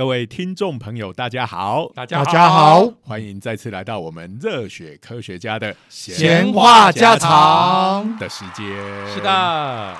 各位听众朋友，大家好，大大家好，欢迎再次来到我们热血科学家的闲话家常。的时间。是，的，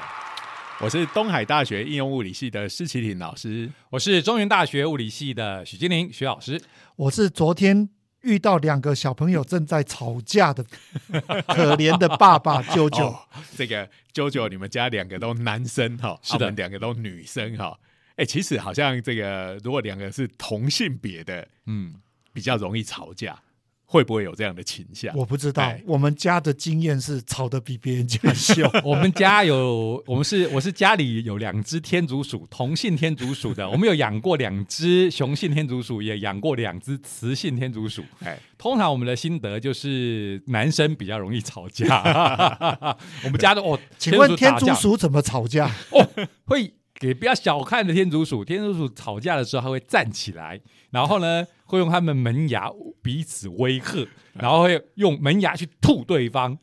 我是东海大学应用物理系的施启廷老师。我是中原大学物理系的许金玲许老师。我是昨天遇到两个小朋友正在吵架的 可怜的爸爸舅舅。哦，这个舅舅，你们家两个都男生哈，是的啊我们两个都女生哈。哎，其实好像这个，如果两个是同性别的，嗯，比较容易吵架，会不会有这样的倾向？我不知道哎，我们家的经验是吵得比别人家凶。我们家有，我们是我是家里有两只天竺鼠，同性天竺鼠的。我们有养过两只雄性天竺鼠，也养过两只雌性天竺鼠。哎，通常我们的心得就是男生比较容易吵架。我们家的哦，请问天竺鼠怎么吵架？哦会给不要小看的天竺鼠，天竺鼠吵架的时候，它会站起来，然后呢，会用它们门牙彼此威吓，然后会用门牙去吐对方，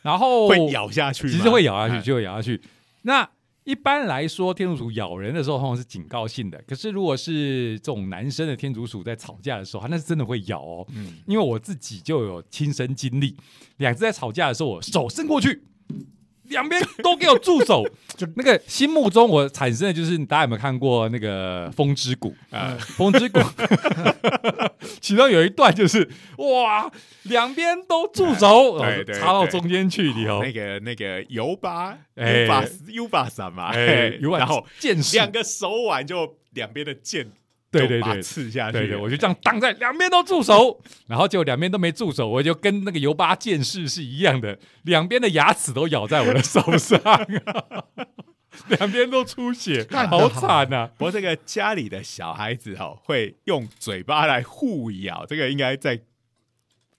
然后会咬下去，其实会咬下去，哎就会咬下去。那一般来说，天竺鼠咬人的时候通常是警告性的，可是如果是这种男生的天竺鼠在吵架的时候，它那是真的会咬哦。嗯因为我自己就有亲身经历，两只在吵架的时候，我手伸过去，两边都给我住手。就那个心目中我产生的就是，大家有没有看过那个《风之谷》啊，风之谷，其中有一段就是哇，两边都住手，对对插到中间去里头，那个那个尤巴哎。尤巴尤巴伞嘛，哎然后剑，两个手腕就两边的剑，对对对。刺下去，对对，我就这样挡在两边都住手，然后就两边都没住手，我就跟那个尤巴剑士是一样的，两边的牙齿都咬在我的手上，两边都出血，好惨呐、不过这个家里的小孩子哦、会用嘴巴来互咬，这个应该在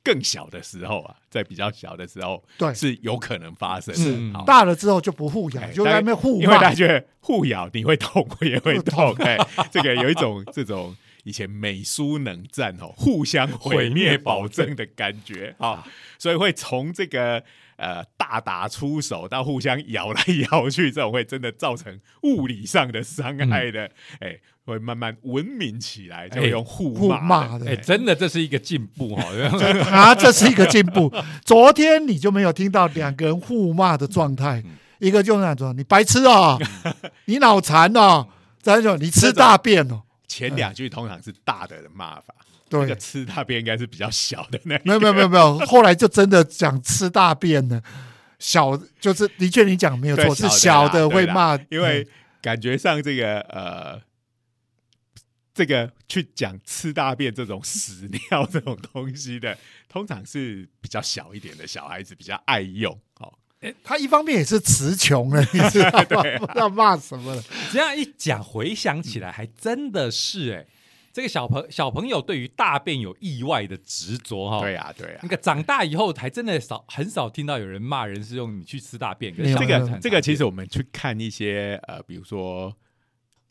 更小的时候啊，在比较小的时候，对。是有可能发生是。大了之后就不互咬，哎就在那边互因为大家骂。觉得互咬你会痛，我 也会。痛。哎，这个有一种这种以前美苏冷战哦，互相毁灭保证的感觉。啊、所以会从这个呃大打出手到互相咬来咬去，这种会真的造成物理上的伤害的，哎、会慢慢文明起来，就会用互互骂的。哎、真的这是一个进步哦、啊，这是一个进步。昨天你就没有听到两个人互骂的状态，嗯。一个就那种你白痴哦，你脑残哦，再就你吃大便哦，前两句通常是大的骂法，那个对，吃大便应该是比较小的那没有没有没有没有，后来就真的讲吃大便呢。小就是的确你讲没有错，小是小的会骂，因为感觉上这个呃，这个去讲吃大便这种屎尿这种东西的，通常是比较小一点的小孩子比较爱用。哦，他一方面也是词穷了，你知道吗？不知道骂什么了。这样一讲，回想起来还真的是哎、这个小朋小朋友对于大便有意外的执着哈。对呀、对呀、那个长大以后还真的少很少听到有人骂人是用你去吃大便，这个这个其实我们去看一些呃，比如说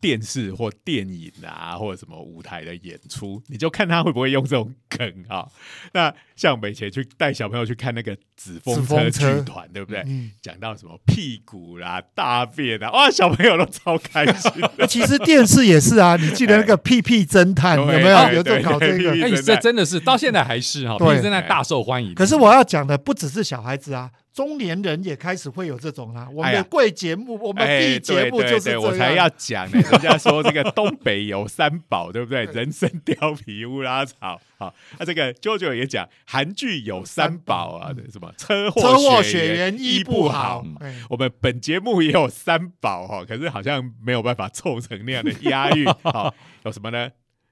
电视或电影啊，或者什么舞台的演出，你就看他会不会用这种梗啊。那像我们以前去带小朋友去看那个紫风纸车剧团，对不对？嗯，讲到什么屁股啦、大便啊，哇，小朋友都超开心的。其实电视也是啊，你记得那个屁屁侦探有对没有？对有在搞这个对对。哎，真的这真的是到现在还是哈，对毕竟在大受欢迎。可是我要讲的不只是小孩子啊，中年人也开始会有这种啦。我们贵节目，我们哎，必节目对对对，就是这我才。要讲呢。人家说这个东北有三宝，对不对？人参、貂皮、乌拉草。好，那这个 JoJo 也讲，韩剧有三宝啊，什么车祸、车祸血血缘医不好嗯，哎我们本节目也有三宝哈，可是好像没有办法凑成那样的押韵。好，有什么呢？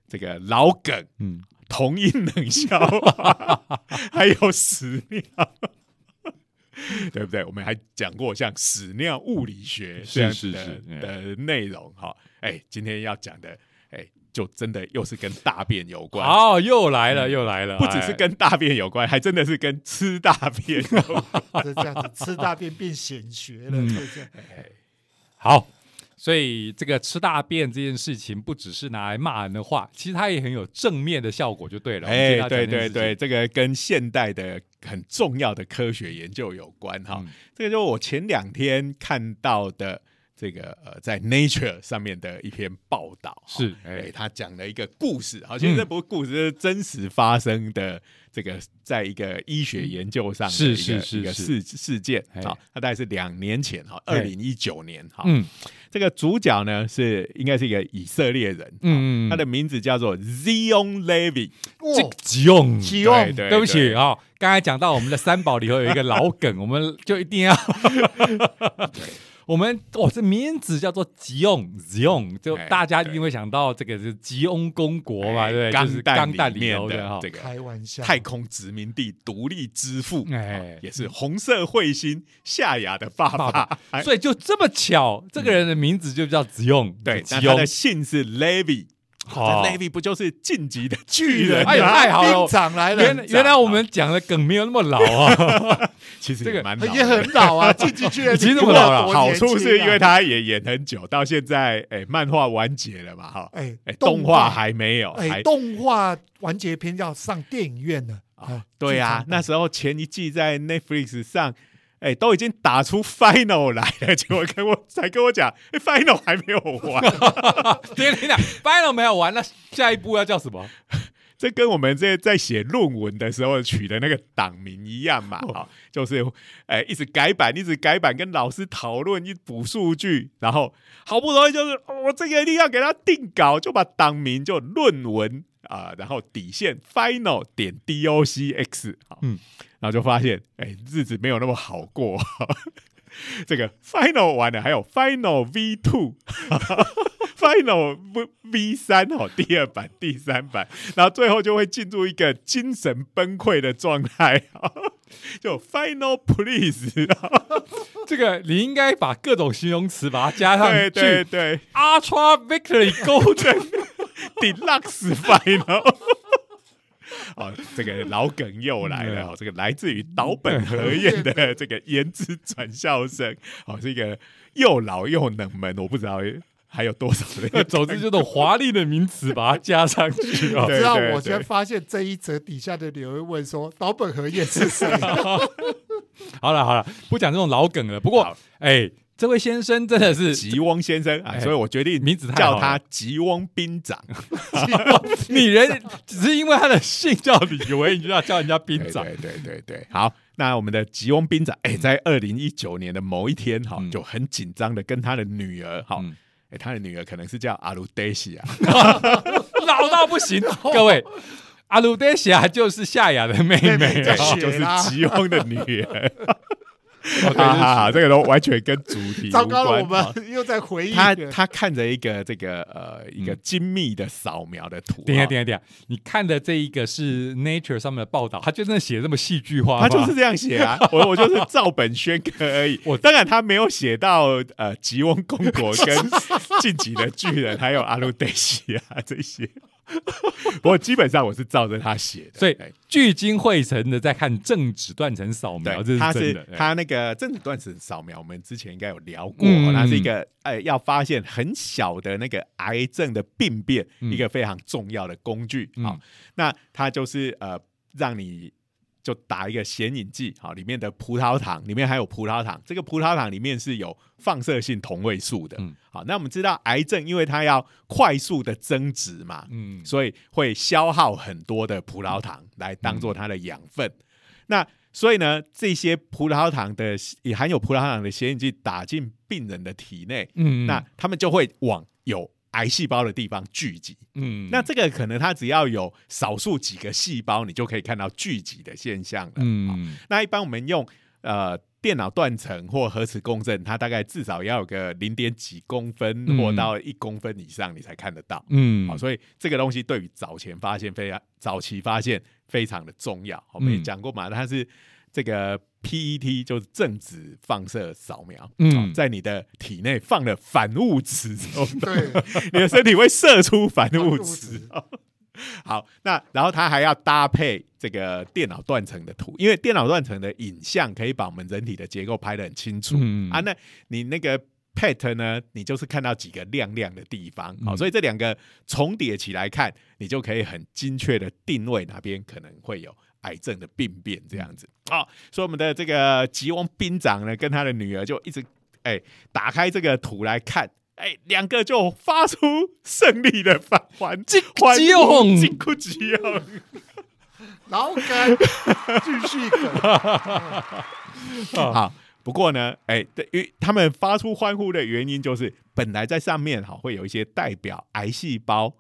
这个老梗、嗯，同音冷笑话，还有屎尿。对不对？我们还讲过像屎尿物理学这样子的是是是嗯的内容哈。哎，今天要讲的，哎，就真的又是跟大便有关，哦，又来了，又来了，不只是哎跟大便有关，还真的是跟吃大便有关。是 这样子，吃大便变显学了，嗯就这样。好。所以这个吃大便这件事情，不只是拿来骂人的话，其实它也很有正面的效果，就对了。哎，对对对，，这个跟现代的很重要的科学研究有关哈。嗯这个就是我前两天看到的这个呃在 Nature 上面的一篇报道，是哎，哎。他讲了一个故事，好，其实这不是故事，这是真实发生的这个在一个医学研究上的是一个一个是。是是事事件，哎。好，它大概是两年前哈，哎。二零一九年哈，嗯。这个主角呢是应该是一个以色列人，嗯他的名字叫做 Zion Levy，这哇，吉用吉用对对不起啊、刚才讲到我们的三宝里头有一个老梗，我们就一定要，我们哇，这名字叫做吉翁，吉翁，就哎大家一定会想到这个是吉翁公国嘛，哎对？就是钢钢弹里里面的。这个开玩笑，太空殖民地独立之父，哎哎，也是红色彗星夏亚的爸爸所以就这么巧，这个人的名字就叫吉翁，对，吉翁的。姓是 Levy，好。这 Levy 不就是晋级的巨人，哎呀 太好了。兵长来了，原来原来我们讲的梗没有那么老啊，其实这个也蛮也很老啊，晋级巨人已经那么老了。好处是因为他他也演很久，到现在哎，漫画完结了嘛，哈，哎哎，动画还没有，哎还动画完结篇要上电影院了。啊，对啊那时候前一季在 Netflix 上，哎，都已经打出 Final 来了，结果跟我才跟我讲，哎，Final 还没有完，等等等，final 没有完，那下一步要叫什么？这跟我们这在写论文的时候取的那个党名一样嘛，哦好，就是哎一直改版，一直改版，跟老师讨论，一补数据，然后好不容易就是哦我、这个一定要给他定稿，就把党名就论文啊、然后底线 final 点 docx 好，嗯然后就发现哎日子没有那么好过。这个 Final 完了，还有 Final V Two、Final V V 三哦，第二版、第三版，然后最后就会进入一个精神崩溃的状态，就 Final Please，这个你应该把各种形容词把它加上对去对对，Ultra Victory Golden，，Deluxe Final。哦，这个老梗又来嗯了哦，这个来自于岛本和彦的这个言之转校生，哦，是一个又老又冷门，我不知道还有多少人总之这种华丽的名词把它加上去哦。对知道我先发现这一则底下的留言问说岛本和彦是谁？好了好了，不讲这种老梗了。不过好，哎，这位先生真的是吉翁先生啊，哎所以我决定名字叫他吉翁兵长。你人，只是因为他的姓叫李维，你就要叫人家兵长。对对对对对，好，那我们的吉翁兵长，哎，在二零一九年的某一天，哈、嗯就很紧张的跟他的女儿，哈、嗯哎，他的女儿可能是叫阿鲁黛西啊，老到不行，各位。阿鲁德西亚就是夏雅的妹妹就是吉翁的女儿。哦对好好好，这个都完全跟主题无糟糕了，我们 又在回忆他他看着一个这个呃一个精密的扫描的图，等一下，等一下，等一下，你看的这一个是 Nature 上面的报道，他就真的写这么戏剧化？他就是这样写啊，我我就是照本宣科而已。我当然他没有写到呃吉翁公国跟晋级的巨人，还有阿鲁德西啊这些。不过基本上我是照着他写的，所以哎聚精会神的在看正指断层扫描，这是是真的。哎他那个正子断层扫描，我们之前应该有聊过，嗯它是一个呃要发现很小的那个癌症的病变，嗯一个非常重要的工具嗯好，那它就是呃让你。就打一个显影剂，好，里面的葡萄糖里面还有葡萄糖，这个葡萄糖里面是有放射性同位素的。嗯好，那我们知道癌症因为它要快速的增殖嘛，嗯所以会消耗很多的葡萄糖来当做它的养分。那所以呢，这些葡萄糖的也含有葡萄糖的显影剂打进病人的体内，嗯那他们就会往有癌细胞的地方聚集。嗯那这个可能它只要有少数几个细胞，你就可以看到聚集的现象了。嗯那一般我们用呃电脑断层或核磁共振，它大概至少要有个零点几公分嗯或到一公分以上，你才看得到。嗯好，所以这个东西对于早前发现非常早期发现非常的重要。我们也嗯讲过嘛，它是这个 PET 就是正子放射扫描，嗯好在你的体内放了反物质之后，对，你的身体会射出反物物质哦。好，那然后它还要搭配这个电脑断层的图，因为电脑断层的影像可以把我们人体的结构拍得很清楚、嗯啊。那你那个 PET 呢，你就是看到几个亮亮的地方，好、嗯所以这两个重叠起来看，你就可以很精确的定位哪边可能会有癌症的病变这样子。好、所以我们的这个吉翁兵长呢，跟他的女儿就一直哎，打开这个图来看，哎，两个就发出胜利的 欢欢击欢击用击哭击用。老梗，继续梗。好，不过呢，哎，对于他们发出欢呼的原因，就是本来在上面哈会有一些代表癌细胞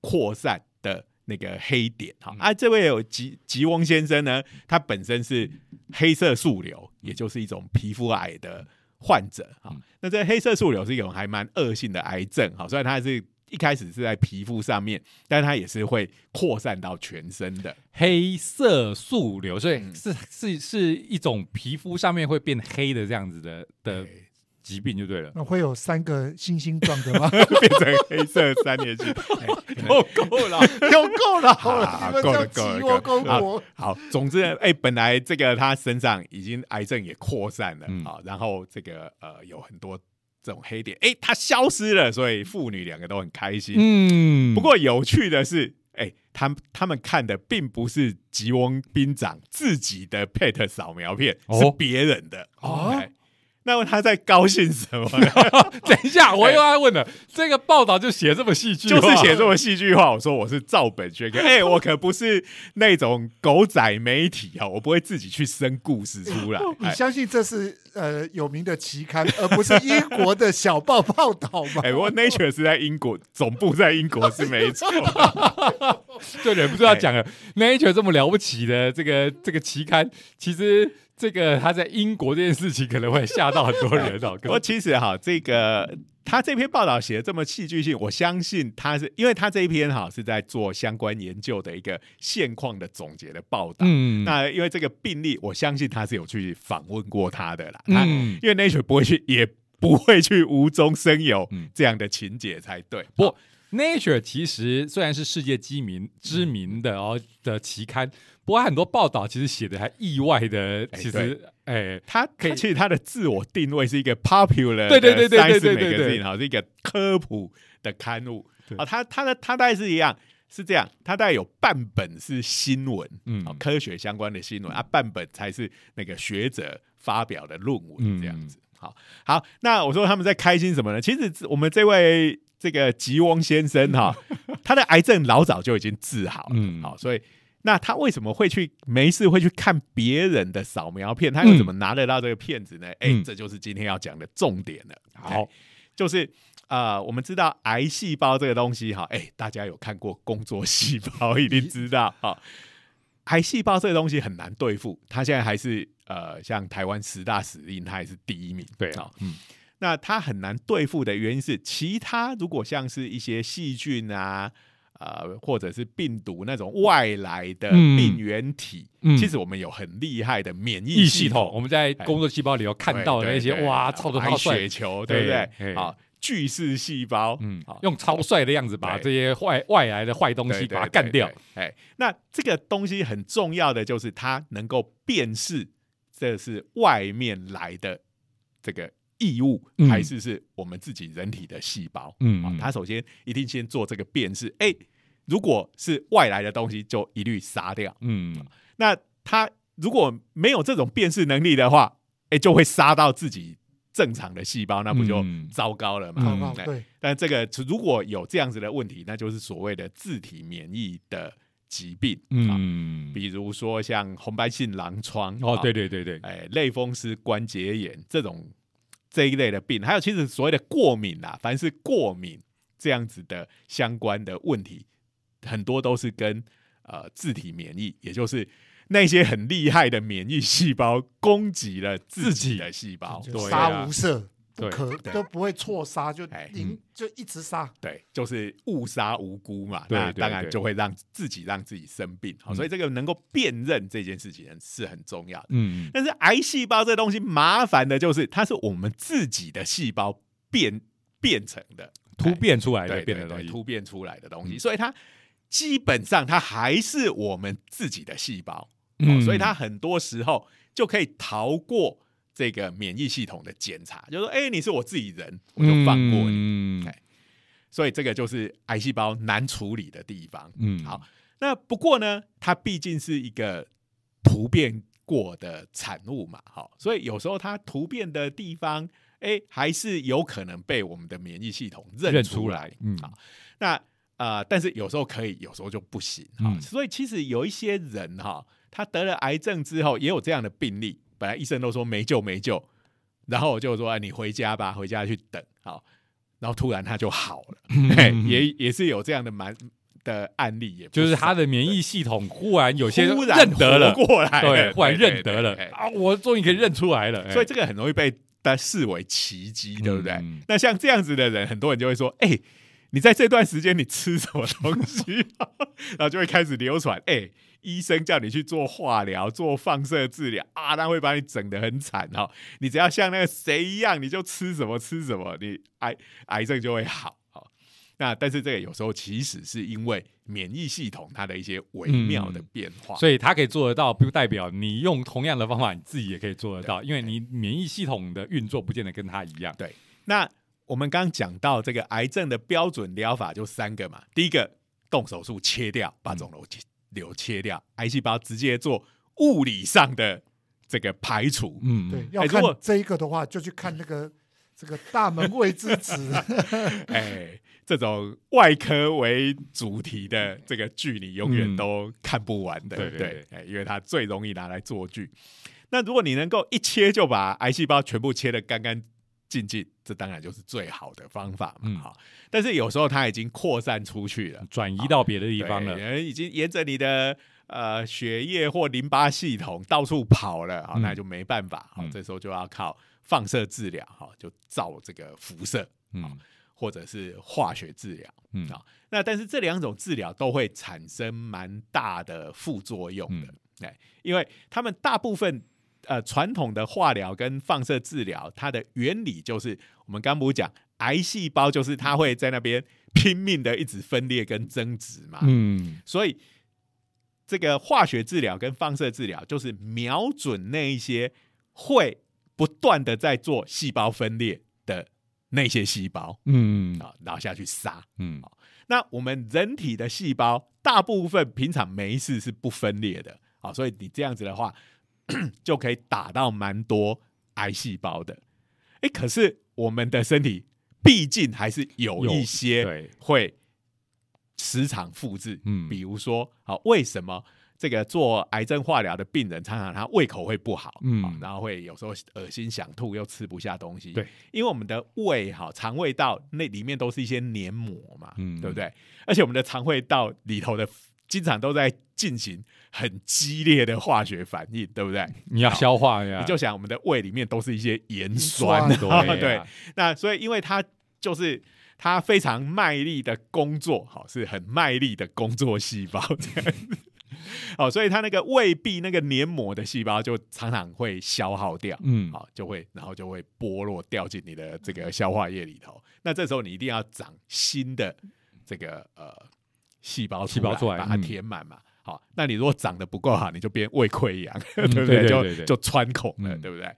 扩散的那个黑点哈。啊，这位有吉吉翁先生呢，他本身是黑色素瘤，也就是一种皮肤癌的患者哈。那这黑色素瘤是一种还蛮恶性的癌症哈，虽然它是一开始是在皮肤上面，但是它也是会扩散到全身的。黑色素瘤，所以嗯是是是一种皮肤上面会变黑的这样子的的对疾病就对了。那会有三个星星状的吗？变成黑色三连星。够够了，有够老啊了，你们够了叫够了鸡窝公够了，好，总之呢，哎、本来这个他身上已经癌症也扩散了嗯。啊、然后这个呃有很多这种黑点，哎、它消失了，所以父女两个都很开心。嗯。不过有趣的是，哎、他们他们看的并不是吉翁兵长自己的 PET 扫描片，哦。是别人的。哦。哎那么他在高兴什么？等一下，我又要问了，这个报道就写这么戏剧，就是写这么戏剧化。我说我是照本宣科，哎、我可不是那种狗仔媒体啊，我不会自己去生故事出来。你哎相信这是呃有名的期刊，而不是英国的小报报道吗？哎、不过 Nature 是在英国，总部在英国是没错。对忍不住要讲了。Nature 这么了不起的这个这个期刊，其实这个他在英国这件事情可能会吓到很多人哦。不过其实哈，这个他这篇报道写的这么戏剧性，我相信他是因为他这一篇哈是在做相关研究的一个现况的总结的报道。嗯，那因为这个病例，我相信他是有去访问过他的啦。他嗯，因为 Nature 不会去，也不会去无中生有嗯这样的情节才对。不 Nature 其实虽然是世界知名知名的哦的期刊，不过很多报道其实写的还意外的，哎其实哎。他可以他其实他的自我定位是一个 popular 对对对对对对对对好是一个科普的刊物啊。他他的他大概是一样是这样，他大概有半本是新闻，嗯嗯，科学相关的新闻啊，半本才是那个学者发表的论文嗯这样子。好好，那我说他们在开心什么呢？其实我们这位这个吉翁先生哈，他的癌症老早就已经治好了，嗯好，所以。那他为什么会去没事会去看别人的扫描片？他又怎么拿得到这个片子呢？哎、嗯这就是今天要讲的重点了。好哎，就是呃，我们知道癌细胞这个东西哈，哎、大家有看过工作细胞，一定知道哈。癌细胞这个东西很难对付，它现在还是呃，像台湾十大死因，它也是第一名。对啊、嗯那它很难对付的原因是，其他如果像是一些细菌啊，呃，或者是病毒那种外来的嗯。病原体，嗯。其实我们有很厉害的免疫系统。统，，我们在工作细胞里头看到的那些哇，超的白超帅血，球，对不对对？嘿。好，巨噬细胞，嗯好，用超帅的样子把这些坏外来的坏东西把它干掉。哎，那这个东西很重要的就是它能够辨识这是外面来的这个异物，嗯还是是我们自己人体的细胞。嗯嗯，啊它首先一定先做这个辨识。哎，如果是外来的东西，就一律杀掉。嗯那他如果没有这种辨识能力的话，哎，就会杀到自己正常的细胞，那不就嗯糟糕了嘛？对，但这个如果有这样子的问题，那就是所谓的自体免疫的疾病，啊，嗯，比如说像红斑性狼疮，哦，啊对，对对对，哎，类风湿关节炎这种这一类的病，还有其实所谓的过敏啊，凡是过敏这样子的相关的问题，很多都是跟呃自体免疫，也就是那些很厉害的免疫细胞攻击了自己的细胞，杀无赦，可对。都不会错杀，就哎。零就一直杀。对，就是误杀无辜嘛，那当然就会让自己让自己生病，所以这个能够辨认这件事情是很重要的。嗯但是癌细胞这东西麻烦的就是，它是我们自己的细胞变变成的。突变出来的变的东西，突变出来的东西，嗯。所以它基本上它还是我们自己的细胞，哦嗯。所以它很多时候就可以逃过这个免疫系统的检查，就说哎、你是我自己人，我就放过你。嗯哎所以这个就是癌细胞难处理的地方。嗯好，那不过呢，它毕竟是一个突变过的产物嘛，好，所以有时候它突变的地方，哎，还是有可能被我们的免疫系统认认出来。嗯好，那呃，但是有时候可以，有时候就不行哈、嗯所以其实有一些人哈、他得了癌症之后也有这样的病例，本来医生都说没救没救，然后我就说、哎、你回家吧，回家去等好，然后突然他就好了，嘿也也是有这样的蛮的案例，也就是他的免疫系统忽然有些认得了，活过来了，对，忽然对认得了啊，我终于可以认出来了，哎所以这个很容易被大家视为奇迹，对不对？嗯那像这样子的人，很多人就会说：“哎、你在这段时间你吃什么东西？” 然后就会开始流传：“哎、医生叫你去做化疗、做放射治疗啊，那会把你整得很惨哈、你只要像那个谁一样，你就吃什么吃什么，你癌癌症就会好。”好，那但是这个有时候其实是因为免疫系统它的一些微妙的变化，所以它可以做得到，不代表你用同样的方法，你自己也可以做得到，因为你免疫系统的运作不见得跟它一样。对，那我们刚刚讲到这个癌症的标准疗法就三个嘛，第一个动手术切掉，把肿瘤切瘤切掉，癌细胞直接做物理上的这个排除。嗯，对，要看这一个的话，就去看那个 这个大门未知子，哎，这种外科为主题的这个剧，你永远嗯都看不完的，对对对，哎，因为它最容易拿来做剧。那如果你能够一切就把癌细胞全部切得干干净净，这当然就是最好的方法嘛。嗯好，但是有时候它已经扩散出去了，转移到别的地方了。人已经沿着你的呃血液或淋巴系统到处跑了，好，嗯那就没办法，好，嗯这时候就要靠放射治疗，哈，就照这个辐射嗯或者是化学治疗。嗯好那但是这两种治疗都会产生蛮大的副作用的，嗯哎、因为他们大部分呃传统的化疗跟放射治疗，它的原理就是我们刚不是讲癌细胞就是它会在那边拼命的一直分裂跟增殖嘛，嗯。所以这个化学治疗跟放射治疗就是瞄准那一些会不断的在做细胞分裂的那些细胞嗯。啊，然后下去杀。嗯。那我们人体的细胞大部分平常没事是不分裂的啊，所以你这样子的话，就可以打到蛮多癌细胞的。哎，可是我们的身体毕竟还是有有一些会时常复制，嗯。比如说，好，为什么这个做癌症化疗的病人常常他胃口会不好，嗯。好然后会有时候恶心想吐，又吃不下东西，对，因为我们的胃哈肠胃道那里面都是一些黏膜嘛，嗯。对不对？而且我们的肠胃道里头的经常都在进行很激烈的化学反应，对不对？你要消化呀，你就想我们的胃里面都是一些盐酸。酸，对啊对，那所以因为它就是它非常卖力的工作，好是很卖力的工作细胞这样子，好，所以它那个胃壁那个黏膜的细胞就常常会消耗掉，嗯。好就会然后就会剥落掉进你的这个消化液里头。那这时候你一定要长新的这个呃细胞细胞出来把它嗯。填满嘛。好，那你如果长得不够好，你就变胃溃疡，嗯 对不就对对对对。就穿孔了，嗯。对不对？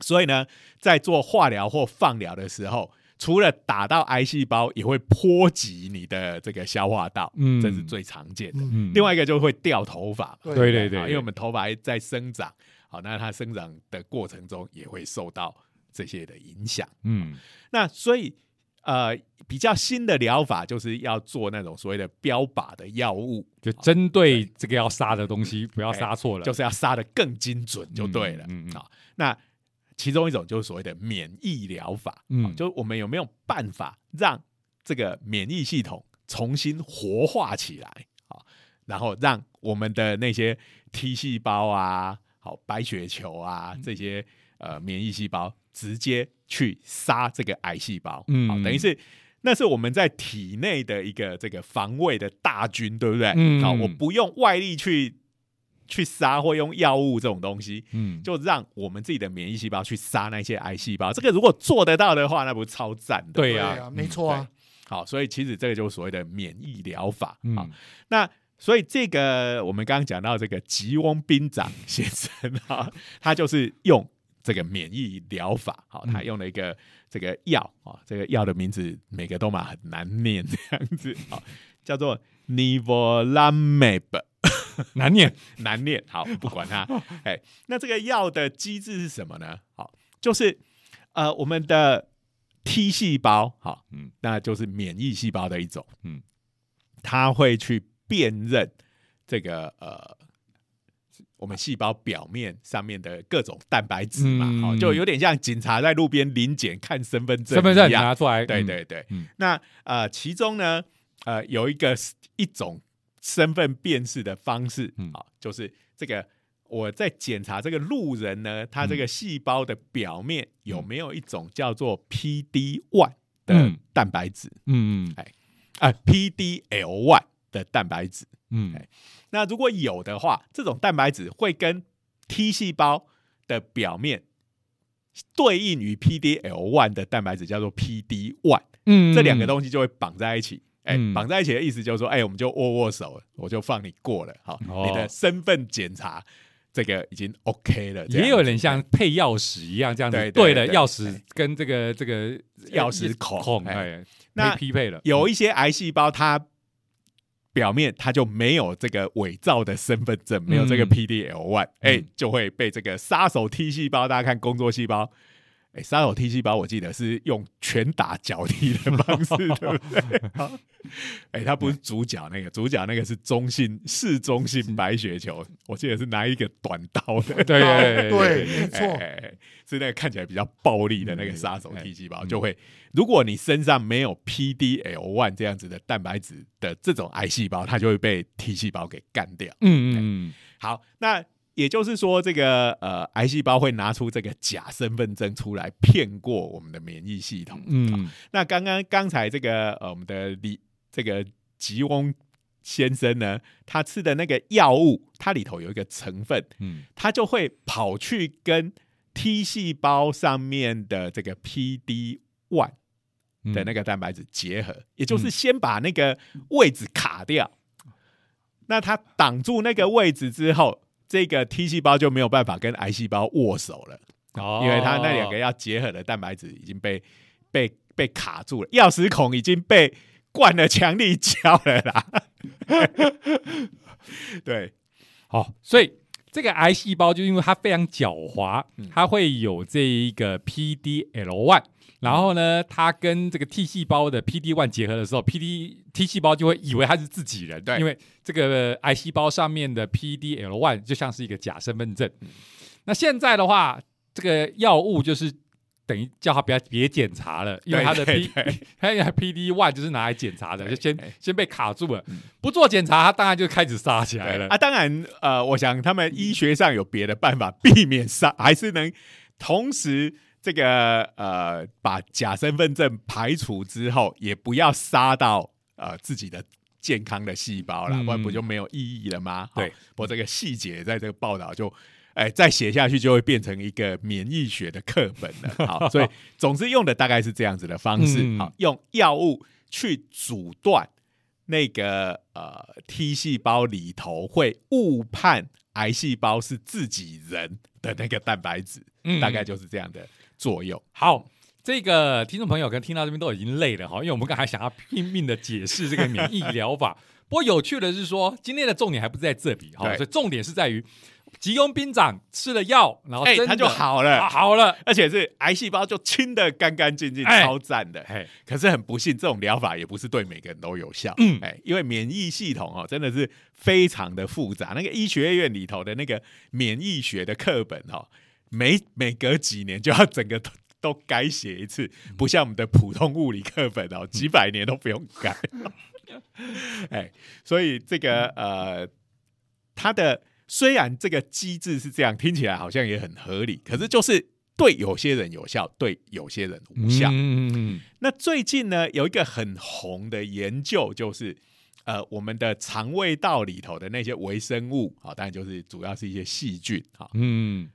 所以呢，在做化疗或放疗的时候，除了打到癌细胞，也会波及你的这个消化道，嗯。这是最常见的。嗯，嗯另外一个就会掉头发嘛，对对对因为我们头发还在生长，好，那它生长的过程中也会受到这些的影响。嗯。那所以呃，比较新的疗法就是要做那种所谓的标靶的药物，就针对这个要杀的东西，不要杀错了，就是要杀的更精准就对了。嗯嗯嗯好，那其中一种就是所谓的免疫疗法，嗯好就是我们有没有办法让这个免疫系统重新活化起来啊？然后让我们的那些 T 细胞啊、好白血球啊这些呃免疫细胞直接去杀这个癌细胞，嗯好，等于是。那是我们在体内的一个这个防卫的大军，对不对？嗯好，我不用外力去去杀或用药物这种东西，嗯就让我们自己的免疫细胞去杀那些癌细胞。这个如果做得到的话，那不是超赞的？对呀没错啊，好，所以其实这个就是所谓的免疫疗法。嗯好，那所以这个我们刚刚讲到这个吉翁兵长先生 啊，他就是用这个免疫疗法，好，他嗯用了一个这个药啊，这个药的名字每个都嘛很难念，这样子啊，叫做 Nivolumab。难念，难念，好，不管它。哎，那这个药的机制是什么呢？好，就是呃，我们的 T 细胞，好，嗯那就是免疫细胞的一种，嗯嗯，它会去辨认这个呃。我们细胞表面上面的各种蛋白质嘛，嗯好、就有点像警察在路边临检看身份证身份证拿出来，嗯，对对对，嗯。那呃，其中呢，呃，有一个一种身份辨识的方式，嗯啊，就是这个我在检查这个路人呢，他这个细胞的表面有没有一种叫做 PD one 的嗯。蛋白质，嗯啊，PDL one 的蛋白质。嗯哎那如果有的话，这种蛋白质会跟 T 细胞的表面对应于 PDL one 的蛋白质，叫做 PD one。嗯这两个东西就会绑在一起。哎、嗯绑在一起的意思就是说，哎、我们就握握手，我就放你过了，好，哦你的身份检查这个已经 OK 了。也有人像配钥匙一样，这样子对对对对了钥匙跟这个这个钥匙孔哎，那匹配了。有一些癌细胞，它表面它就没有这个伪造的身份证，没有这个嗯 PDL one，哎、嗯就会被这个杀手 T 细胞，大家看工作细胞。哎，杀手 T 细胞，我记得是用拳打脚踢的方式，对不对？好 哎，它不是主角那个，主角那个是中性是中性白血球，我记得是拿一个短刀的，对对对，没错，是那个看起来比较暴力的那个杀手嗯 T 细胞，嗯就会，如果你身上没有 PDL one 这样子的蛋白质的这种癌细胞，它就会被 T 细胞给干掉。嗯嗯好，那也就是说，这个呃，癌细胞会拿出这个假身份证出来骗过我们的免疫系统。嗯那刚刚刚才这个呃，我们的李这个吉翁先生呢，他吃的那个药物，它里头有一个成分，嗯他就会跑去跟 T 细胞上面的这个 PD one 嗯的那个蛋白质结合，也就是先把那个位置卡掉。那它挡住那个位置之后，这个 T 细胞就没有办法跟癌细胞握手了，哦因为它那两个要结合的蛋白质已经被被被卡住了，钥匙孔已经被灌了强力胶了啦。对，好，所以这个癌细胞就因为它非常狡猾，嗯它会有这一个 PDL one，然后呢，它跟这个 T 细胞的 PD one 结合的时候，PD T 细胞就会以为它是自己人，对因为这个癌细胞上面的 PDL one 就像是一个假身份证。那现在的话，这个药物就是。等于叫他不要别检查了，因为他的 P 对他的 PD one 就是拿来检查的，就先先被卡住了嗯，不做检查，他当然就开始杀起来了。啊，当然，呃，我想他们医学上有别的办法避免杀，还是能同时这个呃把假身份证排除之后，也不要杀到呃自己的健康的细胞了，嗯不然不就没有意义了吗？好对，不过这个细节在这个报道就。哎，再写下去就会变成一个免疫学的课本了。好，所以 总之用的大概是这样子的方式。嗯好，用药物去阻断那个呃 T 细胞里头会误判癌细胞是自己人的那个蛋白质，嗯大概就是这样的作用。好，这个听众朋友可能听到这边都已经累了哈，因为我们刚才想要拼命的解释这个免疫疗法。不过有趣的是说，今天的重点还不是在这里哈，所以重点是在于吉翁兵长吃了药，然后哎、真的它就好了，啊好了，而且是癌细胞就清的干干净净，哎超赞的。哎，可是很不幸，这种疗法也不是对每个人都有效。嗯哎，因为免疫系统哦，真的是非常的复杂。那个医学院里头的那个免疫学的课本哦，每每隔几年就要整个都都改写一次，不像我们的普通物理课本哦，几百年都不用改。哎，所以这个呃，它的虽然这个机制是这样，听起来好像也很合理，可是就是对有些人有效，对有些人无效。嗯。嗯那最近呢，有一个很红的研究，就是呃，我们的肠胃道里头的那些微生物，啊，当然就是主要是一些细菌，啊，嗯，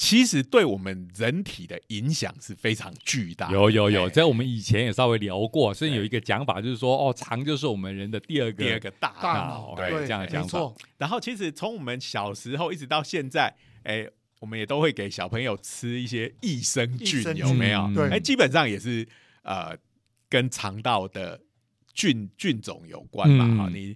其实对我们人体的影响是非常巨大的。有有有，哎在我们以前也稍微聊过，所以有一个讲法就是说，哦，肠就是我们人的第二个第二个大大脑脑，对对这样的讲法，然后其实从我们小时候一直到现在，哎、我们也都会给小朋友吃一些益生菌生，菌有没有？哎、基本上也是呃跟肠道的菌菌种有关嘛。嗯哈、你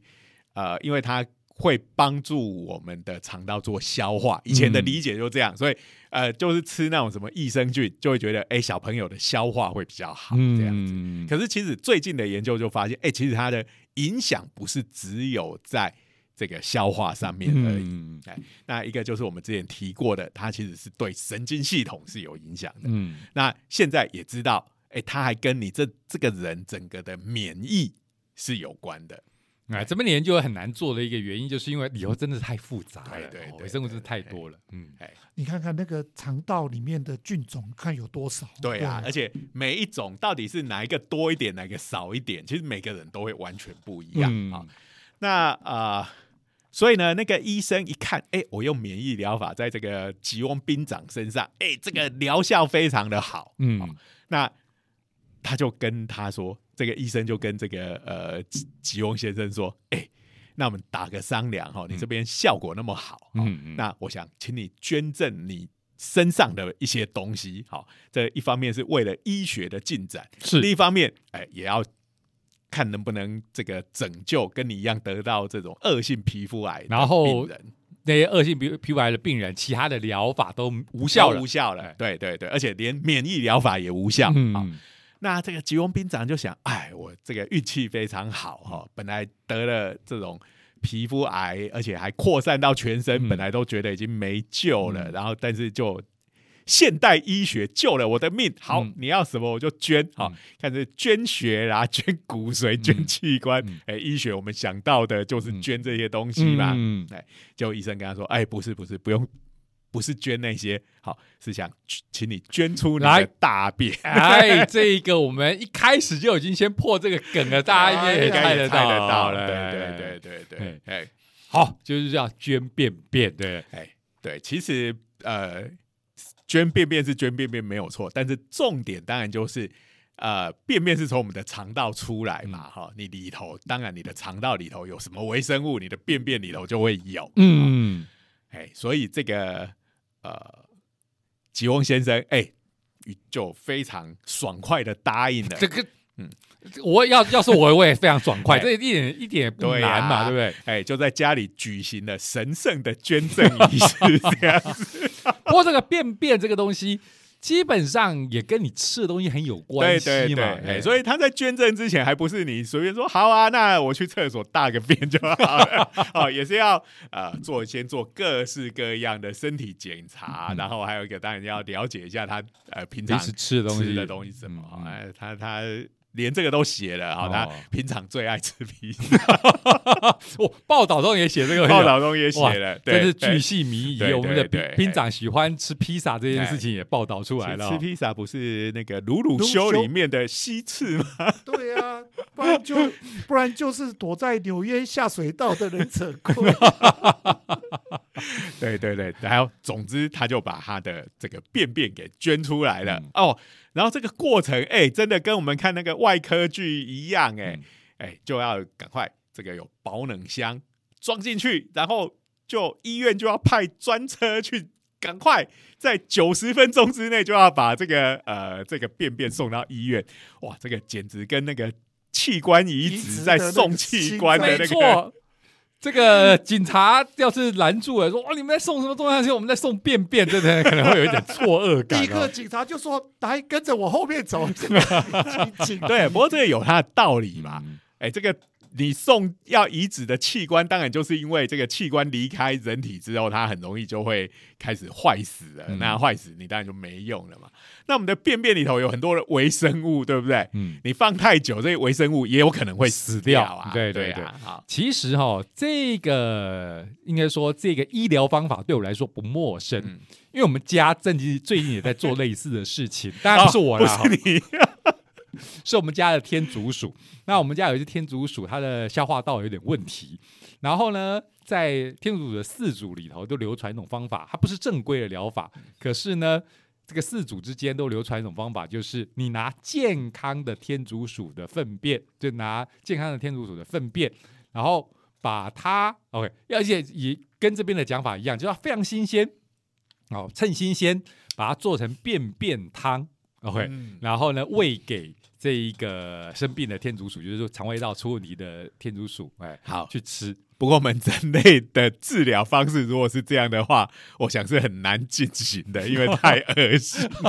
呃，因为它会帮助我们的肠道做消化。以前的理解就这样，所以呃，就是吃那种什么益生菌，就会觉得哎、小朋友的消化会比较好这样子。嗯可是其实最近的研究就发现，哎、其实它的影响不是只有在这个消化上面而已。嗯哎，那一个就是我们之前提过的，它其实是对神经系统是有影响的。嗯那现在也知道，哎、它还跟你这这个人整个的免疫是有关的。哎，这边的研究很难做的一个原因，就是因为理由真的是太复杂了，微生物真的太多了。嗯，你看看那个肠道里面的菌种，看有多少？对啊，而且每一种到底是哪一个多一点，哪个少一点，其实每个人都会完全不一样嗯啊、那啊、呃所以呢，那个医生一看，哎、我用免疫疗法在这个吉翁兵长身上，哎、这个疗效非常的好。嗯那他就跟他说，这个医生就跟这个呃吉吉翁先生说，哎、那我们打个商量哈，你这边效果那么好，嗯，那我想请你捐赠你身上的一些东西，好，这一方面是为了医学的进展，是。另一方面，哎，也要看能不能这个拯救跟你一样得到这种恶性皮肤癌的然后病人那些恶性皮皮肤癌的病人，其他的疗法都无效了。无。效了哎，对对对，而且连免疫疗法也无效。好嗯，那这个吉翁兵长就想，哎，我这个运气非常好哈、本来得了这种皮肤癌，而且还扩散到全身，嗯。本来都觉得已经没救了，嗯。然后但是就现代医学救了我的命，好，嗯。你要什么我就捐，好、嗯。看是捐血啦、捐骨髓、捐器官，哎、嗯医学我们想到的就是嗯。捐这些东西嘛，嗯。就医生跟他说，哎，不是不是，不用。不是捐那些，好是想请你捐出你来。的大便，哎，这一个我们一开始就已经先破这个梗了，大家应该也猜得到。对哎对对对对，哎。好，就是叫捐便便，对，哎对，其实呃，捐便便是捐便便没有错，但是重点当然就是。呃，便便是从我们的肠道出来嘛，哈、你里头当然你的肠道里头有什么微生物，你的便便里头就会有，嗯，哎，所以这个呃，吉翁先生哎，就非常爽快的答应了这，个，嗯嗯，我要要是我我也非常爽快，哎这一点一点也不难嘛，对不对？哎，就在家里举行了神圣的捐赠仪式，这样子。不过这个便便这个东西，基本上也跟你吃的东西很有关对系嘛，对对，哎，以所以他在捐赠之前，还不是你随便说好啊，那我去厕所大个便就好了，哦，也是要呃做先做各式各样的身体检查，嗯。然后还有一个当然要了解一下他呃平常吃的东西。吃的东西是什么，哎，他他连这个都写了，好，他哦平常最爱吃披萨，我 报道中也写这个 报道中也写了，对，真是对巨细靡遗。我们的兵长喜欢吃披萨这件事情也报道出来了哦。吃披萨不是那个鲁鲁鲁修修里面的西刺吗？对啊，不然就不然就是躲在纽约下水道的忍者龟。对对对，然后总之他就把他的这个便便给捐出来了、嗯哦，然后这个过程哎、真的跟我们看那个外科剧一样哎、嗯哎、就要赶快这个有保冷箱装进去，然后就医院就要派专车去。赶快在九十分钟之内就要把这个呃这个便便送到医院，哇，这个简直跟那个器官移移植在送器官的那个错。这个警察要是拦住了，说：“哇，你们在送什么东西？我们在送便便，真的可能会有一点错愕感、立刻哦。警察就说：“来，跟着我后面走。”对，不过这个有他的道理嘛。嗯哎、这个你送要移植的器官，当然就是因为这个器官离开人体之后，它很容易就会开始坏死了。嗯那坏死，你当然就没用了嘛。那我们的便便里头有很多的微生物，对不对？嗯，你放太久，这些微生物也有可能会死掉啊。对对对啊，好，其实哈、这个应该说这个医疗方法对我来说不陌生，嗯因为我们家正近最近也在做类似的事情，当然不是我啦，哦不是你，是我们家的天竺鼠。那我们家有一只天竺鼠，它的消化道有点问题。然后呢，在天竺鼠的饲主里头都流传一种方法，它不是正规的疗法，可是呢，这个饲主之间都流传一种方法，就是你拿健康的天竺鼠的粪便，就拿健康的天竺鼠的粪便，然后把它 OK，而且也跟这边的讲法一样，就要非常新鲜，哦，趁新鲜把它做成便便汤，OK，、嗯然后呢喂给这一个生病的天竺鼠，就是说肠胃道出问题的天竺鼠，哎，好去吃不过我们人类的治疗方式如果是这样的话，我想是很难进行的，因为太恶心。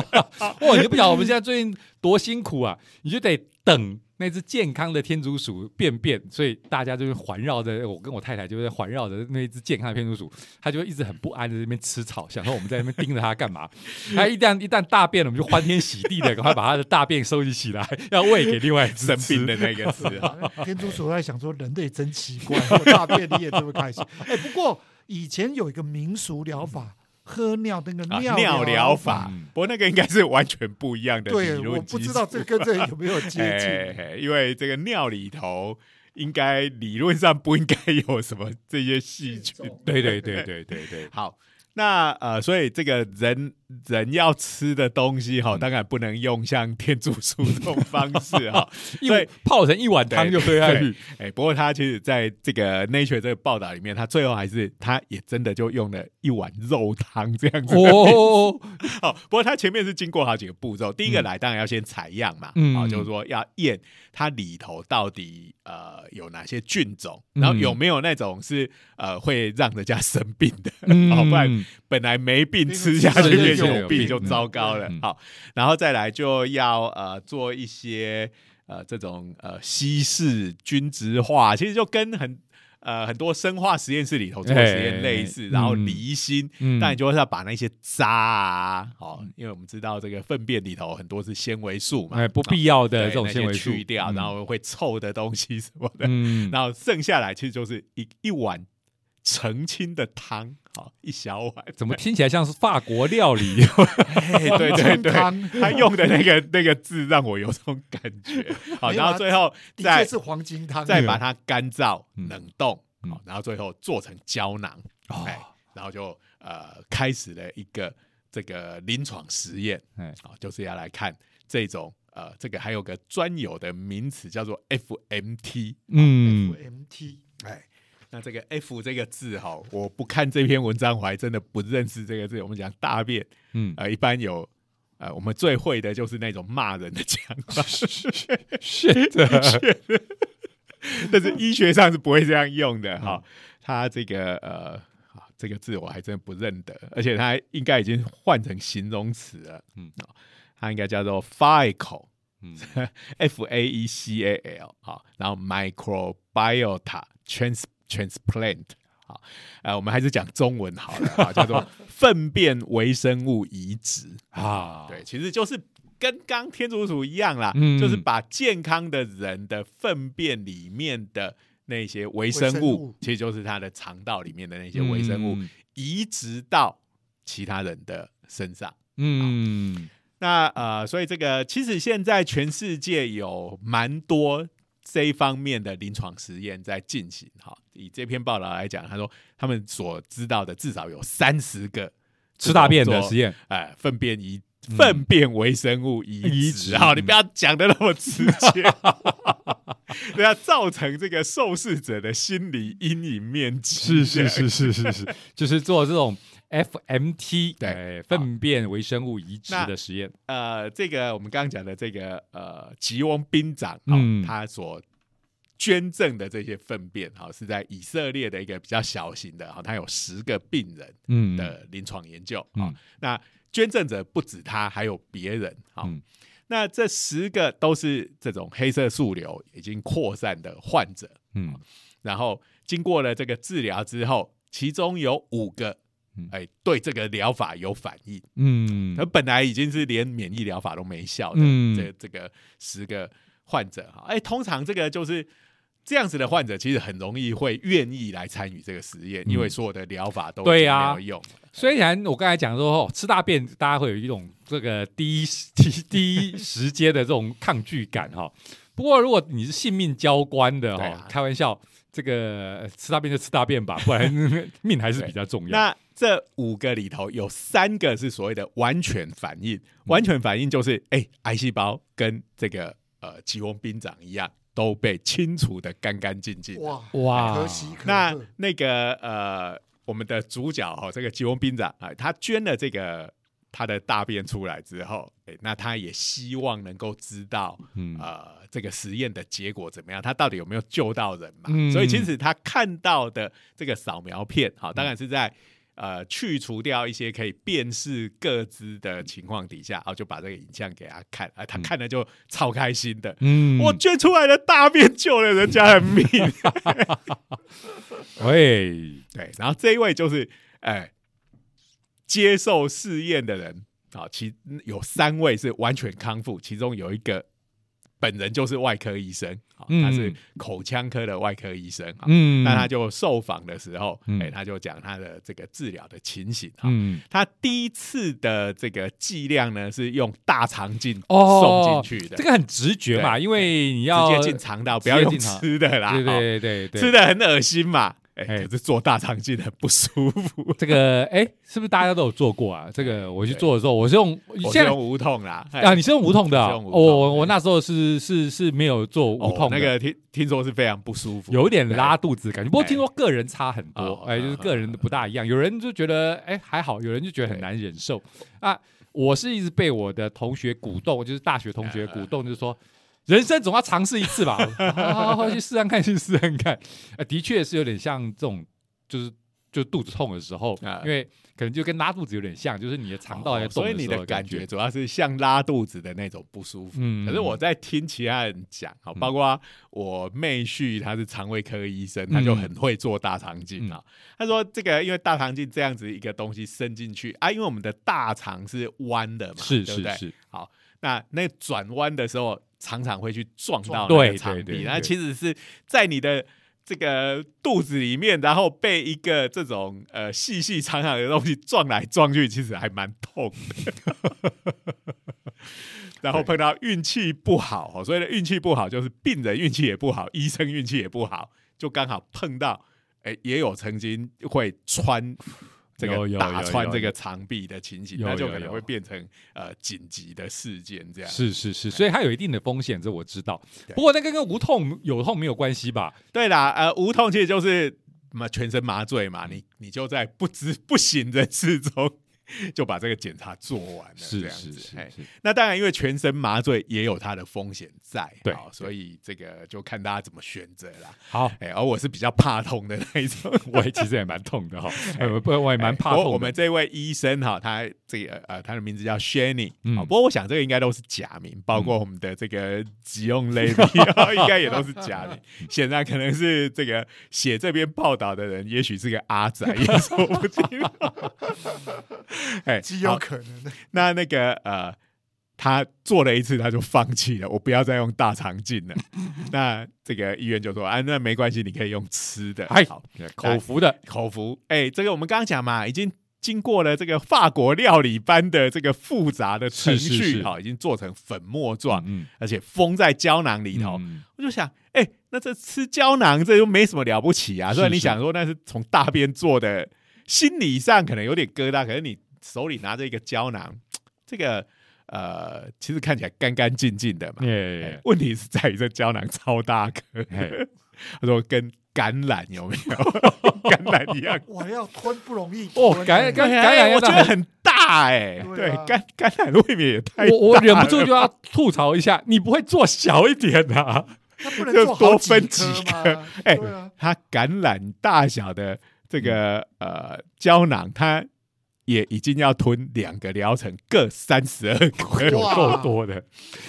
哇，你就不晓得我们现在最近多辛苦啊！你就得等那只健康的天竺鼠便便，所以大家就是环绕着我跟我太太，就是环绕着那一只健康的天竺鼠，它就会一直很不安在那边吃草，想说我们在那边盯着它干嘛？它一旦一旦大便了，我们就欢天喜地的赶快把它的大便收集起来，要喂给另外一只病的那个是啊，天竺鼠在想说，人类真奇怪，我大便你也这么开心。哎，不过以前有一个民俗疗法，喝尿那个啊尿尿疗法。嗯，不过那个应该是完全不一样的理对，论我不知道这跟这有没有接哎近。嘿因为这个尿里头应该理论上不应该有什么这些细菌。对对对对对对，好，那呃，所以这个人人要吃的东西哈，当然不能用像天竺鼠这种方式哈。因为泡成一碗汤就喝下去，哎，不过他其实在这个 Nature 这个报道里面，他最后还是他也真的就用了一碗肉汤这样子。哦，好，不过他前面是经过好几个步骤。第一个来当然要先采样嘛，嗯啊，就是说要验它里头到底呃有哪些菌种，嗯然后有没有那种是呃会让人家生病的，嗯 哦，不然本来没病吃下去有病就糟糕了。好，然后再来就要呃做一些呃这种呃稀释均值化，其实就跟很。呃，很多生化实验室里头做的实验类似，哎然后嗯离心，嗯。但你就是要把那些渣啊，哦，因为我们知道这个粪便里头很多是纤维素嘛，哎，不必要的这种纤维素去掉，嗯。然后会臭的东西什么的，嗯，然后剩下来其实就是一一碗澄清的汤，好一小碗，怎么听起来像是法国料理？哎 对对对，他用的那个 那个字让我有这种感觉，好，然后最后再是黄金汤。再把它干燥嗯冷冻，嗯。好，然后最后做成胶囊，哦。哎，然后就呃开始了一个这个临床实验，哎。啊，就是要来看这种呃，这个还有个专有的名词叫做 FMT，嗯，，FMT，哎，那这个 F 这个字哈，我不看这篇文章，我还真的不认识这个字。我们讲大便，嗯，呃，一般有呃，我们最会的就是那种骂人的讲法，是的，但是医学上是不会这样用的哈。它这个呃。啊这个字我还真不认得，而且它应该已经换成形容词了。嗯嗯，它应该叫做 faecal，嗯 F A E C A L 好，然后 microbiota trans transplant 好，呃，我们还是讲中文好了啊，叫做 粪便微生物移植。啊，对，其实就是跟刚天竺鼠一样啦，嗯。就是把健康的人的粪便里面的那些微生物，生物。其实就是他的肠道里面的那些微生物，嗯。移植到其他人的身上。嗯，那呃，所以这个其实现在全世界有蛮多这一方面的临床实验在进行。哈，以这篇报道来讲，他说他们所知道的至少有三十个吃大便的实验，验，哎、粪便移。嗯粪便微生物移移植，植好，你嗯不要讲的那么直接，对啊，造成这个受试者的心理阴影面积。是是是是是是，就是做这种 FMT 对哎粪便微生物移植的实验，呃，这个我们刚刚讲的这个呃吉翁兵长，哦嗯他所捐赠的这些粪便，哈、是在以色列的一个比较小型的，哈、他有十个病人嗯。的临床研究，嗯。啊、那捐赠者不止他，还有别人，哈、嗯。那这十个都是这种黑色素瘤已经扩散的患者，嗯。然后经过了这个治疗之后，其中有五个嗯，哎，对这个疗法有反应。嗯他本来已经是连免疫疗法都没效的，嗯这这个十个患者哈，哎，通常这个就是这样子的患者，其实很容易会愿意来参与这个实验，嗯因为所有的疗法都对啊没有用了。虽然我刚才讲说、哦、吃大便，大家会有一种这个第一第第一时间的这种抗拒感哈、不过如果你是性命交关的哈、开玩笑，这个呃吃大便就吃大便吧，不然 命还是比较重要。那这五个里头有三个是所谓的完全反应，完全反应就是哎，癌细胞跟这个呃吉翁兵长一样，都被清除的干干净净。哇哇可喜可那。那个呃，我们的主角哈、这个吉翁兵长啊，他捐了这个他的大便出来之后，哎，那他也希望能够知道，嗯呃，这个实验的结果怎么样？他到底有没有救到人嘛？嗯所以其实他看到的这个扫描片，好，当然是在呃去除掉一些可以辨识各自的情况底下，然后就把这个影像给他看，啊，他看了就超开心的。嗯。我捐出来的大便救了人家的命，喂，对，然后这一位就是，哎、接受试验的人啊，其有三位是完全康复，其中有一个本人就是外科医生，他是口腔科的外科医生那他就受访的时候，哎、嗯他就讲他的这个治疗的情形他第一次的这个剂量呢，是用大肠镜哦送进去的，这个很直觉嘛，因为你要直接进肠道，不要用吃的啦，对哦对对。对，吃的很恶心嘛。哎、哎可是做大肠镜很不舒服。这个哎，是不是大家都有做过啊？这个我去做的时候，我是用我是用无痛啦，啊，你是用无痛的啊？我我那时候是是是没有做无痛那个听听说是非常不舒服，有点拉肚子感觉。不过听说个人差很多哦，哎，就是个人的不大一样。有人就觉得哎还好，有人就觉得很难忍受啊。我是一直被我的同学鼓动，就是大学同学鼓动，就是说。人生总要尝试一次吧，好好好去试看看，去试看看。呃，的确是有点像这种，就是就肚子痛的时候，啊因为可能就跟拉肚子有点像，就是你的肠道在哦动所以你的感感觉主要是像拉肚子的那种不舒服。嗯可是我在听其他人讲，好，包括我妹婿，他是肠胃科医生，他就很会做大肠镜啊。他说这个因为大肠镜这样子一个东西伸进去啊，因为我们的大肠是弯的嘛，是？是是，好，那那转弯的时候，常常会去撞到对那个肠壁，对对对那其实是在你的这个肚子里面，然后被一个这种呃细细长长的东西撞来撞去，其实还蛮痛的。然后碰到运气不好，哦所以的运气不好就是病人运气也不好，医生运气也不好，就刚好碰到，哎，也有曾经会穿这个打穿这个有肠壁的情形，有那就可能会变成呃紧急的事件这样。是是是，所以它有一定的风险，这我知道。不过那个跟无痛有痛没有关系吧？对啦，呃，无痛其实就是嘛全身麻醉嘛，你你就在不知不醒人事中就把这个检查做完了，这是样子。那当然，因为全身麻醉也有它的风险在，对好所以这个就看大家怎么选择啦。好，哎，而我是比较怕痛的那一种，我也其实也蛮痛的哈，呃不，我也蛮怕痛我们这位医生哈，他这个呃，他的名字叫 Shanny，嗯不过我想这个应该都是假名，包括我们的这个吉用 Lady 应该也都是假名。显然可能是这个写这篇报道的人，也许是个阿仔，也说不定。哎，极有可能的。那那个呃，他做了一次他就放弃了，我不要再用大肠镜了。那这个医院就说啊，那没关系，你可以用吃的。哎好，口服的，口服。哎、这个我们刚刚讲嘛，已经经过了这个法国料理般的这个复杂的程序，是是是好，已经做成粉末状，嗯而且封在胶囊里头。嗯我就想，哎、那这吃胶囊这又没什么了不起啊。是虽然你想说那是从大便做的，心理上可能有点疙瘩，可是你手里拿着一个胶囊，这个呃，其实看起来干干净净的嘛。问题是在于这胶囊超大颗，嘿。他说跟橄榄有没有？橄榄一样？我要吞不容易哦吞欸感感对橄榄我觉得很大哎、对，橄橄榄未免也太我我大忍不住就要吐槽一下，你不会做小一点啊？那不能 就做多分几几颗？哎它橄榄大小的这个、呃胶囊，它也已经要吞两个疗程，各三十二颗。有哇够多的，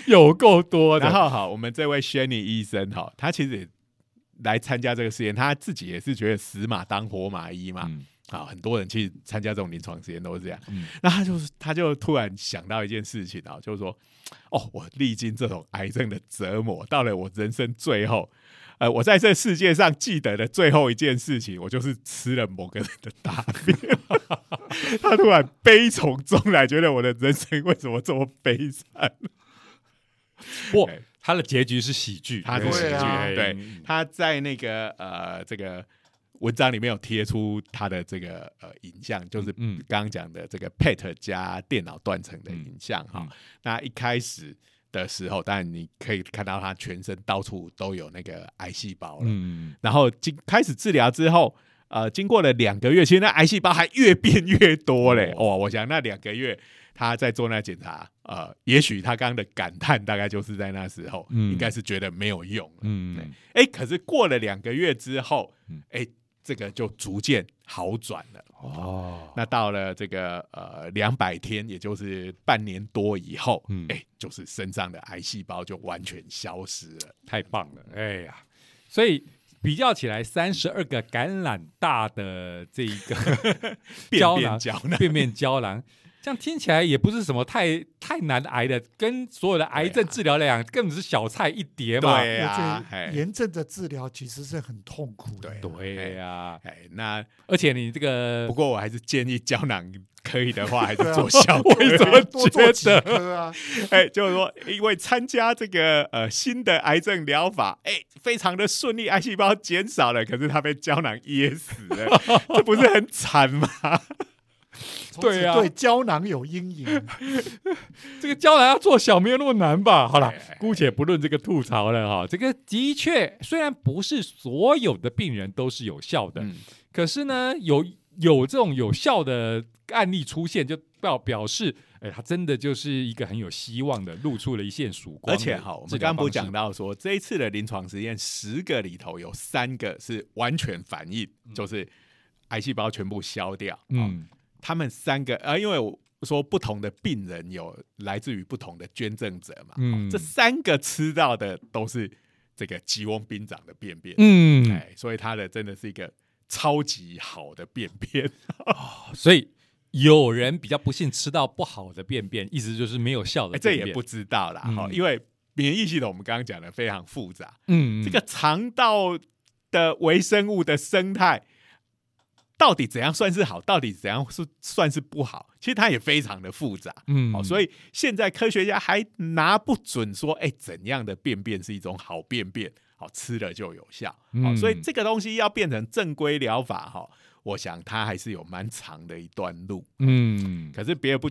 有够多的。然后好，我们这位 Shanny 医生哈，他其实也来参加这个实验，他自己也是觉得死马当活马医嘛。嗯啊，很多人去参加这种临床实验都是这样。嗯那他就是，他就突然想到一件事情啊，就是说，哦，我历经这种癌症的折磨，到了我人生最后，呃，我在这世界上记得的最后一件事情，我就是吃了某个人的大便。他突然悲从中来，觉得我的人生为什么这么悲惨？不哎，他的结局是喜剧，他是喜剧，啊。对嗯，他在那个呃这个文章里面有贴出他的这个呃影像，就是嗯刚刚讲的这个 PET 加电脑断层的影像哈、嗯。那一开始的时候，当然你可以看到他全身到处都有那个癌细胞了。嗯，然后经开始治疗之后，呃，经过了两个月，其实那癌细胞还越变越多嘞。哇，我想那两个月他在做那检查，呃，也许他刚刚的感叹大概就是在那时候，嗯应该是觉得没有用了。嗯，哎，可是过了两个月之后嗯，哎，这个就逐渐好转了。哦，那到了这个呃两百天，也就是半年多以后，嗯哎，就是身上的癌细胞就完全消失了。太棒了，哎呀，所以比较起来，三十二个橄榄大的这一个 胶囊，便便胶囊，这样听起来也不是什么太太难挨的，跟所有的癌症治疗来讲，根本是小菜一碟嘛。对呀、而哎且炎症的治疗其实是很痛苦的。对对呀、哎，那而且你这个不过我还是建议胶囊可以的话，还是做小颗。为什么多做几觉得颗啊？哎，就是说，因为参加这个呃新的癌症疗法，哎，非常的顺利，癌细胞减少了，可是他被胶囊噎死了，这不是很惨吗？对啊对胶囊有阴影。这个胶囊要做小没有那么难吧？好了姑且不论这个吐槽了哈。这个的确，虽然不是所有的病人都是有效的，嗯，可是呢，有有这种有效的案例出现，就表表示，哎，它真的就是一个很有希望的，露出了一线曙光。而且哈，我们刚刚不讲到说，这一次的临床实验，十个里头有三个是完全反应，就是癌细胞全部消掉。嗯，嗯他们三个啊，因为我说不同的病人有来自于不同的捐赠者嘛，嗯这三个吃到的都是这个吉翁兵长的便便，嗯，哎，所以它的真的是一个超级好的便便。所以有人比较不幸吃到不好的便便，意思就是没有效的哎，这。也不知道啦，哈、嗯因为免疫系统我们刚刚讲的非常复杂，嗯，这个肠道的微生物的生态。到底怎样算是好？到底怎样是算是不好？其实它也非常的复杂。嗯好、所以现在科学家还拿不准说，哎，怎样的便便是一种好便便，好吃了就有效。好、嗯所以这个东西要变成正规疗法，哈、我想它还是有蛮长的一段路。嗯可是别的不，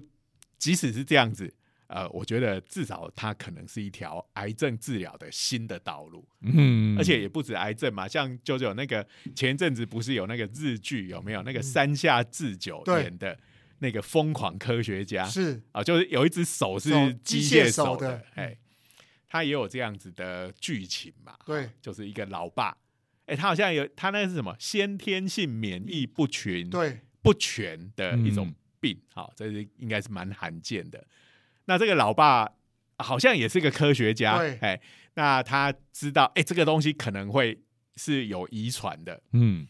即使是这样子，呃，我觉得至少它可能是一条癌症治疗的新的道路，嗯。而且也不止癌症嘛，像九九那个前一阵子不是有那个日剧有没有？那个山下智久对。演的那个疯狂科学家？是。啊，就是有一只手是手机机械械手手的哎，他也有这样子的剧情嘛，对就是一个老爸，哎，他好像有他那个是什么？先天性免疫不全，对。不全的一种嗯。病，好、这是应该是蛮罕见的。那这个老爸好像也是个科学家，哎，那他知道，哎，这个东西可能会是有遗传的，嗯。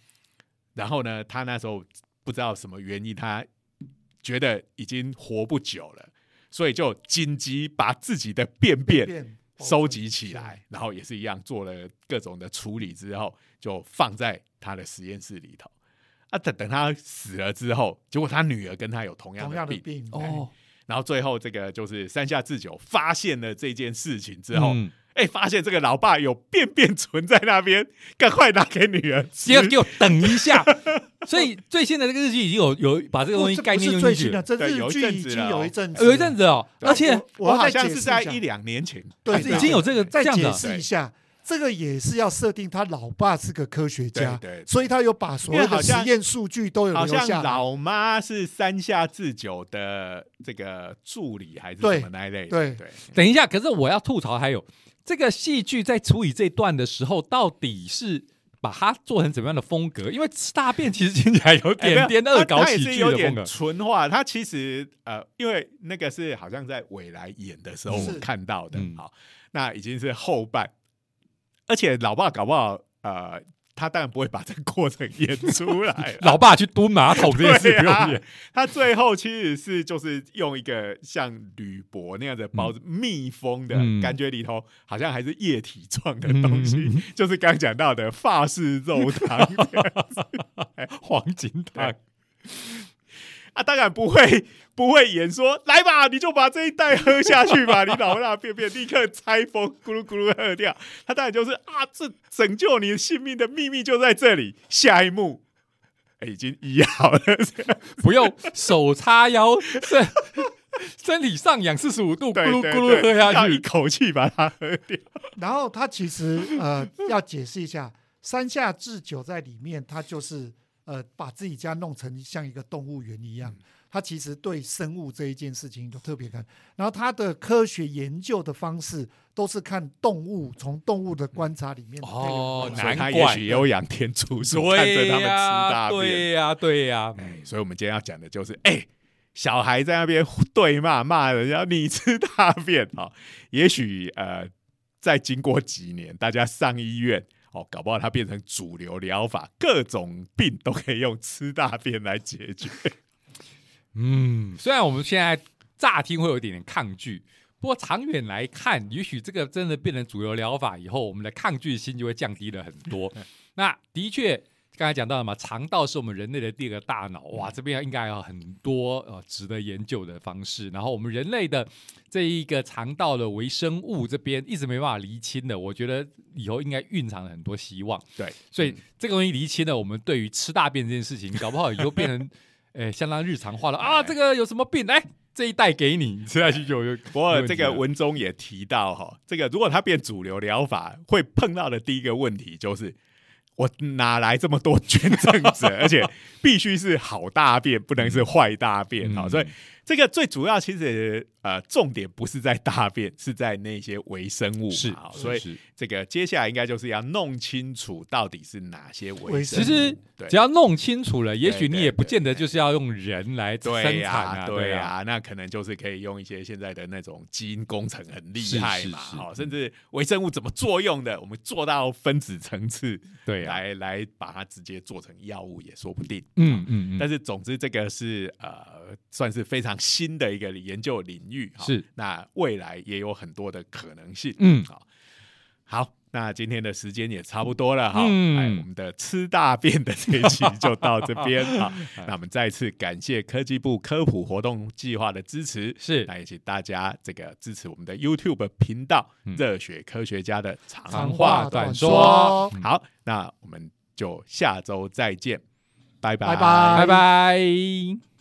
然后呢，他那时候不知道什么原因，他觉得已经活不久了，所以就紧急把自己的便便便收集起来，然后也是一样做了各种的处理之后，就放在他的实验室里头。啊，等等他死了之后，结果他女儿跟他有同样的病，样的病哦然后最后这个就是山下智久发现了这件事情之后，嗯哎、发现这个老爸有便便存在那边，赶快拿给女儿吃。给我给我等一下。所以最新的这个日剧已经有有把这个东西这概不是最新的，念用进去了，这日对有一剧已经阵子了哦有一阵子，有一阵子哦，而且我好像是在一两年前，对已经有这个再解这样的释一下，这个也是要设定他老爸是个科学家，对对所以他有把所有的实验数据都有留下来。老妈是山下智久的这个助理还是什么那一类的？对对，等一下，可是我要吐槽，还有这个戏剧在处理这段的时候，到底是把它做成怎么样的风格？因为吃大便其实听起来有点 点恶搞喜是有点剧的风格。纯化。它其实呃，因为那个是好像在未来演的时候是我看到的，嗯好，那已经是后半，而且老爸搞不好呃，他当然不会把这个过程演出来 老爸去蹲马桶这件事不用演，他最后其实是就是用一个像铝箔那样的包子密封的、嗯。感觉，里头好像还是液体状的东西，嗯。就是刚讲到的法式肉汤黄金汤。对。啊，当然不会 不会演说来吧，你就把这一袋喝下去吧，你老大便便立刻拆封，咕噜咕噜喝掉。他当然就是啊，这拯救你性命的秘密就在这里。下一幕。哎已经医好了，不用手叉腰，身身体上仰四十五度，咕对噜咕噜喝下去一。口气把它喝掉。然后他其实呃要解释一下，山下智久在里面，他就是呃把自己家弄成像一个动物园一样。他其实对生物这一件事情都特别看，然后他的科学研究的方式都是看动物，从动物的观察里面哦难怪也许也有养天竺鼠，看着他们吃，大便。对呀，对呀，哎，所以我们今天要讲的就是，哎、小孩在那边对骂骂人家你吃大便啊、哦，也许呃，再经过几年，大家上医院哦，搞不好它变成主流疗法，各种病都可以用吃大便来解决。嗯，虽然我们现在乍听会有一点点抗拒，不过长远来看，也许这个真的变成主流疗法以后，我们的抗拒心就会降低了很多。那的确，刚才讲到了嘛，肠道是我们人类的第二个大脑，哇，这边应该有很多呃值得研究的方式。然后我们人类的这一个肠道的微生物这边一直没办法厘清的，我觉得以后应该蕴藏了很多希望。对，所以这个东西厘清了，我们对于吃大便这件事情，搞不好以后变成呃 相当日常化了啊。这个有什么病？哎，这一袋给你，你吃下去就有。不过这个文中也提到哈，这个如果它变主流疗法，会碰到的第一个问题就是。我哪来这么多 捐赠者？而且必须是好大便，不能是坏大便。好、嗯所以这个最主要其实呃重点不是在大便，是在那些微生物。是好，所以是这个接下来应该就是要弄清楚到底是哪些微微生物。其实只要弄清楚了，也许你也不对见得就是要用人来生对产啊、对啊、那可能就是可以用一些现在的那种基因工程很厉害嘛，好、甚至微生物怎么作用的，我们做到分子层次，对呀，来来把它直接做成药物也说不定。嗯嗯嗯，但是总之这个是呃算是非常新的一个研究领域，哈是那未来也有很多的可能性。嗯好，好。那今天的时间也差不多了哈，嗯哎，我们的吃大便的这一期就到这边 好，那我们再次感谢科技部科普活动计划的支持，是那也请大家这个支持我们的 YouTube 频道嗯“热血科学家”的长长话话短说。说好，那我们就下周再见，拜拜，拜拜拜拜。